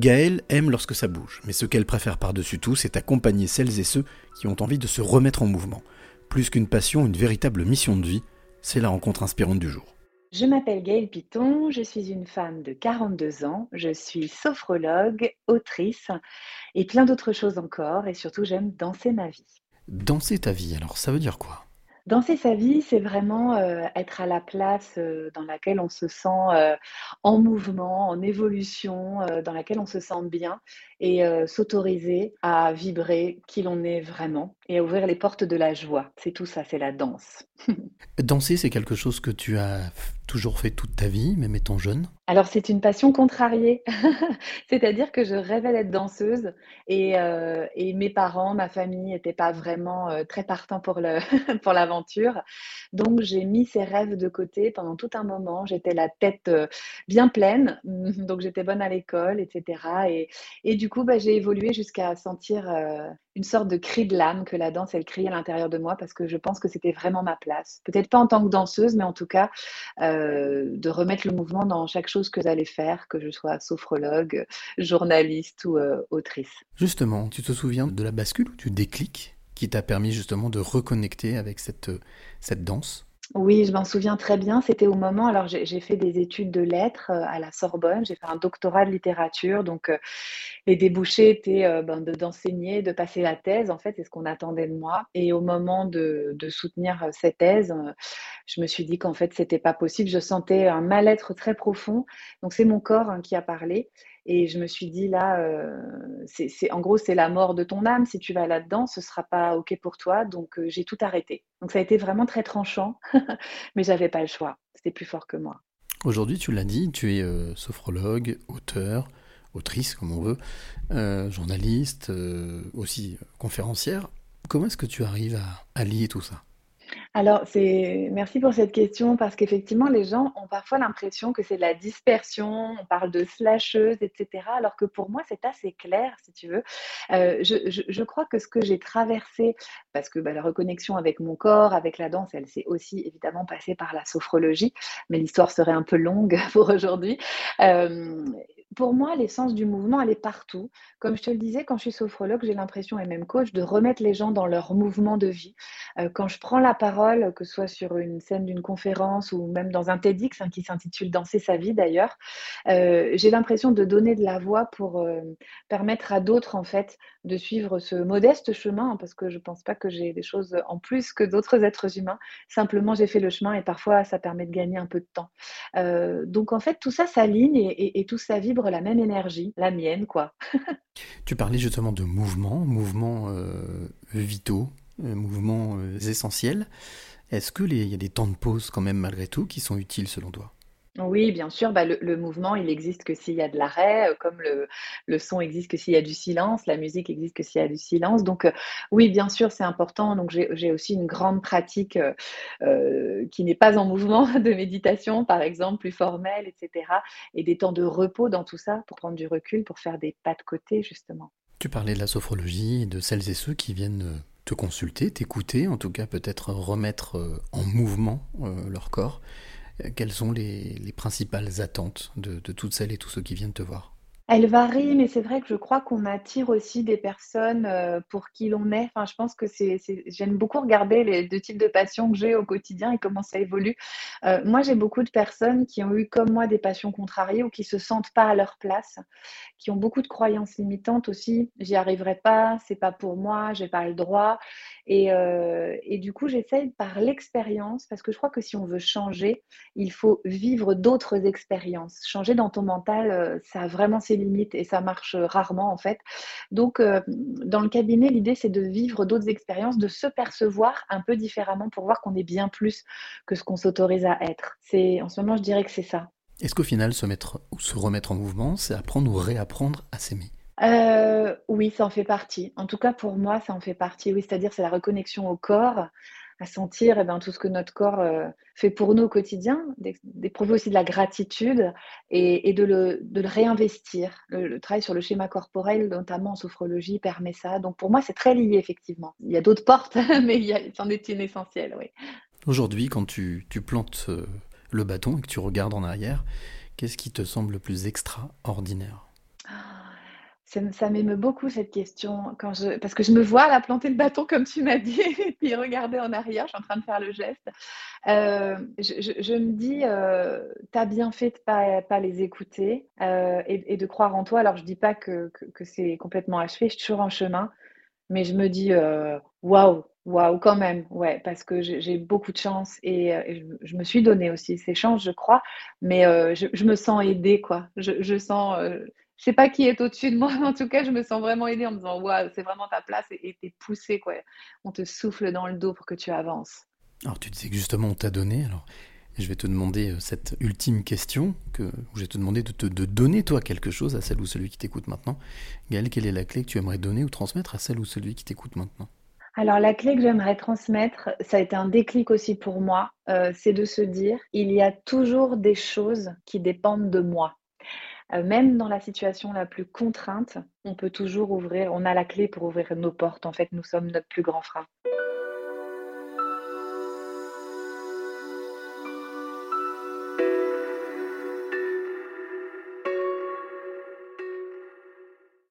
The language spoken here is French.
Gaëlle aime lorsque ça bouge, mais ce qu'elle préfère par-dessus tout, c'est accompagner celles et ceux qui ont envie de se remettre en mouvement. Plus qu'une passion, une véritable mission de vie, c'est la rencontre inspirante du jour. Je m'appelle Gaëlle Piton, je suis une femme de 42 ans, je suis sophrologue, autrice et plein d'autres choses encore, et surtout j'aime danser ma vie. Danser ta vie, alors ça veut dire quoi? Danser sa vie, c'est vraiment euh, être à la place euh, dans laquelle on se sent euh, en mouvement, en évolution, dans laquelle on se sent bien et s'autoriser à vibrer qui l'on est vraiment et à ouvrir les portes de la joie. C'est tout ça, c'est la danse. Danser, c'est quelque chose que tu as toujours fait toute ta vie, même étant jeune? Alors, c'est une passion contrariée. C'est-à-dire que je rêvais d'être danseuse et, euh, et, mes parents, ma famille n'étaient pas vraiment euh, très partants pour l'aventure. Donc, j'ai mis ces rêves de côté pendant tout un moment. J'étais la tête euh, bien pleine, donc j'étais bonne à l'école, etc. Et, et, du coup, bah, j'ai évolué jusqu'à sentir une sorte de cri de l'âme que la danse, elle crie à l'intérieur de moi parce que je pense que c'était vraiment ma place. Peut-être pas en tant que danseuse, mais en tout cas, euh, de remettre le mouvement dans chaque chose que j'allais faire, que je sois sophrologue, journaliste ou euh, autrice. Justement, tu te souviens de la bascule ou du déclic qui t'a permis justement de reconnecter avec cette danse? Oui, je m'en souviens très bien. C'était au moment, alors j'ai fait des études de lettres euh, à la Sorbonne, j'ai fait un doctorat de littérature, donc euh, les débouchés étaient euh, ben, d'enseigner, de, passer la thèse, en fait, c'est ce qu'on attendait de moi. Et au moment de, soutenir cette thèse, je me suis dit qu'en fait, c'était pas possible. Je sentais un mal-être très profond. Donc c'est mon corps hein, qui a parlé. Et je me suis dit, là, euh, c'est, en gros, c'est la mort de ton âme. Si tu vas là-dedans, ce ne sera pas OK pour toi. Donc, euh, j'ai tout arrêté. Donc, ça a été vraiment très tranchant, mais j'avais pas le choix. C'était plus fort que moi. Aujourd'hui, tu l'as dit, tu es euh, sophrologue, auteur, autrice, comme on veut, journaliste, aussi conférencière. Comment est-ce que tu arrives à lier tout ça? Alors, c'est merci pour cette question parce qu'effectivement, les gens ont parfois l'impression que c'est de la dispersion, on parle de slasheuse, etc. Alors que pour moi, c'est assez clair, si tu veux. Euh, je, crois que ce que j'ai traversé, parce que bah, la reconnexion avec mon corps, avec la danse, elle s'est aussi évidemment passée par la sophrologie, mais l'histoire serait un peu longue pour aujourd'hui. Euh, pour moi, l'essence du mouvement, elle est partout. Comme je te le disais, quand je suis sophrologue, j'ai l'impression, et même coach, de remettre les gens dans leur mouvement de vie. Euh, quand je prends la parole, que ce soit sur une scène d'une conférence ou même dans un TEDx hein, qui s'intitule Danser sa vie d'ailleurs, euh, j'ai l'impression de donner de la voix pour euh, permettre à d'autres, en fait, de suivre ce modeste chemin, hein, parce que je ne pense pas que j'ai des choses en plus que d'autres êtres humains. Simplement, j'ai fait le chemin et parfois, ça permet de gagner un peu de temps. donc, en fait, tout ça s'aligne et, et tout ça vibre la même énergie, la mienne, quoi. tu parlais justement de mouvements, mouvements euh, vitaux, euh, mouvements euh, essentiels. Est-ce qu'il y a des temps de pause quand même malgré tout qui sont utiles selon toi? Oui, bien sûr, bah, le, mouvement, il existe que s'il y a de l'arrêt, euh, comme le, son existe que s'il y a du silence, la musique existe que s'il y a du silence. Donc, euh, oui, bien sûr, c'est important. Donc, j'ai aussi une grande pratique euh, qui n'est pas en mouvement de méditation, par exemple, plus formelle, etc. Et des temps de repos dans tout ça pour prendre du recul, pour faire des pas de côté, justement. Tu parlais de la sophrologie et de celles et ceux qui viennent te consulter, t'écouter, en tout cas peut-être remettre en mouvement leur corps. Quelles sont les, principales attentes de, de toutes celles et tous ceux qui viennent te voir? Elle varie, mais c'est vrai que je crois qu'on attire aussi des personnes euh, pour qui l'on est. Enfin, je pense que c'est, j'aime beaucoup regarder les deux types de passions que j'ai au quotidien et comment ça évolue. Euh, moi, j'ai beaucoup de personnes qui ont eu comme moi des passions contrariées ou qui se sentent pas à leur place, qui ont beaucoup de croyances limitantes aussi. J'y arriverai pas, c'est pas pour moi, j'ai pas le droit. Et, euh, du coup, j'essaye par l'expérience, parce que je crois que si on veut changer, il faut vivre d'autres expériences. Changer dans ton mental, ça a vraiment ses limites et ça marche rarement en fait. Donc euh, dans le cabinet, l'idée c'est de vivre d'autres expériences, de se percevoir un peu différemment pour voir qu'on est bien plus que ce qu'on s'autorise à être. C'est en ce moment, je dirais que c'est ça. Est-ce qu'au final, se mettre ou se remettre en mouvement, c'est apprendre ou réapprendre à s'aimer? Euh, oui, ça en fait partie. En tout cas, pour moi, ça en fait partie. Oui, c'est-à-dire c'est la reconnexion au corps, à sentir eh ben, tout ce que notre corps euh, fait pour nous au quotidien, d'éprouver aussi de la gratitude et, de, le, réinvestir. Le, travail sur le schéma corporel, notamment en sophrologie, permet ça. Donc pour moi, c'est très lié, effectivement. Il y a d'autres portes, mais c'en est une essentielle, oui. Aujourd'hui, quand tu, plantes euh, le bâton et que tu regardes en arrière, qu'est-ce qui te semble le plus extraordinaire? Ça, m'émeut beaucoup cette question quand je, parce que je me vois la planter le bâton comme tu m'as dit et puis regarder en arrière, je suis en train de faire le geste. Euh, je, me dis, euh, tu as bien fait de pas, pas les écouter euh, et, de croire en toi. Alors je dis pas que, c'est complètement achevé, je suis toujours en chemin, mais je me dis, waouh, waouh quand même, ouais, parce que j'ai beaucoup de chance et, je, me suis donné aussi ces chances, je crois, mais je, me sens aidée, quoi. Je sens je sais pas qui est au-dessus de moi, mais en tout cas, je me sens vraiment aidée en me disant, waouh, c'est vraiment ta place et t'es poussé, quoi. On te souffle dans le dos pour que tu avances. Alors, tu disais que justement, on t'a donné. Alors, je vais te demander euh, cette ultime question, que, où je vais te demander de, te, de donner, toi, quelque chose à celle ou celui qui t'écoute maintenant. Gaëlle, quelle est la clé que tu aimerais donner ou transmettre à celle ou celui qui t'écoute maintenant? Alors la clé que j'aimerais transmettre, ça a été un déclic aussi pour moi, euh, c'est de se dire, il y a toujours des choses qui dépendent de moi. Euh, même dans la situation la plus contrainte, on peut toujours ouvrir, on a la clé pour ouvrir nos portes. En fait, nous sommes notre plus grand frein.